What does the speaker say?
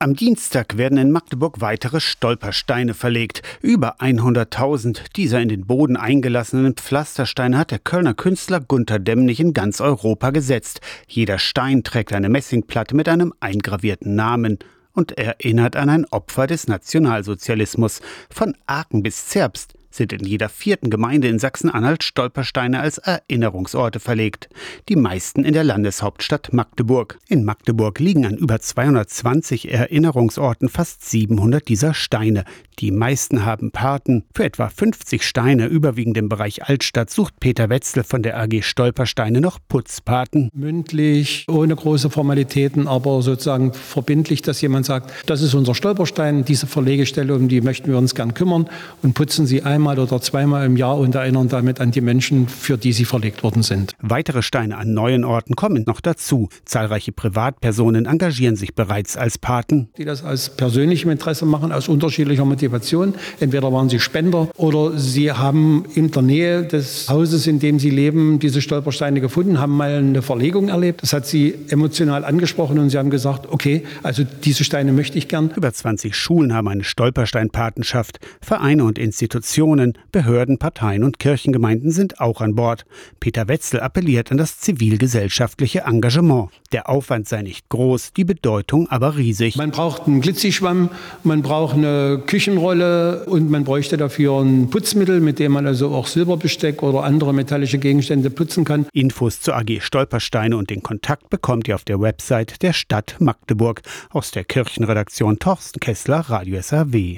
Am Dienstag werden in Magdeburg weitere Stolpersteine verlegt. Über 100.000 dieser in den Boden eingelassenen Pflastersteine hat der Kölner Künstler Gunther Demnig in ganz Europa gesetzt. Jeder Stein trägt eine Messingplatte mit einem eingravierten Namen und erinnert an ein Opfer des Nationalsozialismus. Von Aachen bis Zerbst sind in jeder vierten Gemeinde in Sachsen-Anhalt Stolpersteine als Erinnerungsorte verlegt. Die meisten in der Landeshauptstadt Magdeburg. In Magdeburg liegen an über 220 Erinnerungsorten fast 700 dieser Steine. Die meisten haben Paten. Für etwa 50 Steine, überwiegend im Bereich Altstadt, sucht Peter Wetzel von der AG Stolpersteine noch Putzpaten. Mündlich, ohne große Formalitäten, aber sozusagen verbindlich, dass jemand sagt, das ist unser Stolperstein, diese Verlegestelle, um die möchten wir uns gern kümmern und putzen sie einmal oder zweimal im Jahr und erinnern damit an die Menschen, für die sie verlegt worden sind. Weitere Steine an neuen Orten kommen noch dazu. Zahlreiche Privatpersonen engagieren sich bereits als Paten. Die das aus persönlichem Interesse machen, aus unterschiedlicher Motivation Motivation. Entweder waren sie Spender oder sie haben in der Nähe des Hauses, in dem sie leben, diese Stolpersteine gefunden, haben mal eine Verlegung erlebt. Das hat sie emotional angesprochen und sie haben gesagt, okay, also diese Steine möchte ich gern. Über 20 Schulen haben eine Stolpersteinpatenschaft. Vereine und Institutionen, Behörden, Parteien und Kirchengemeinden sind auch an Bord. Peter Wetzel appelliert an das zivilgesellschaftliche Engagement. Der Aufwand sei nicht groß, die Bedeutung aber riesig. Man braucht einen Glitzischwamm, man braucht eine Küchen Küchenrolle und man bräuchte dafür ein Putzmittel, mit dem man also auch Silberbesteck oder andere metallische Gegenstände putzen kann. Infos zur AG Stolpersteine und den Kontakt bekommt ihr auf der Website der Stadt Magdeburg. Aus der Kirchenredaktion Torsten Kessler, Radio SAW.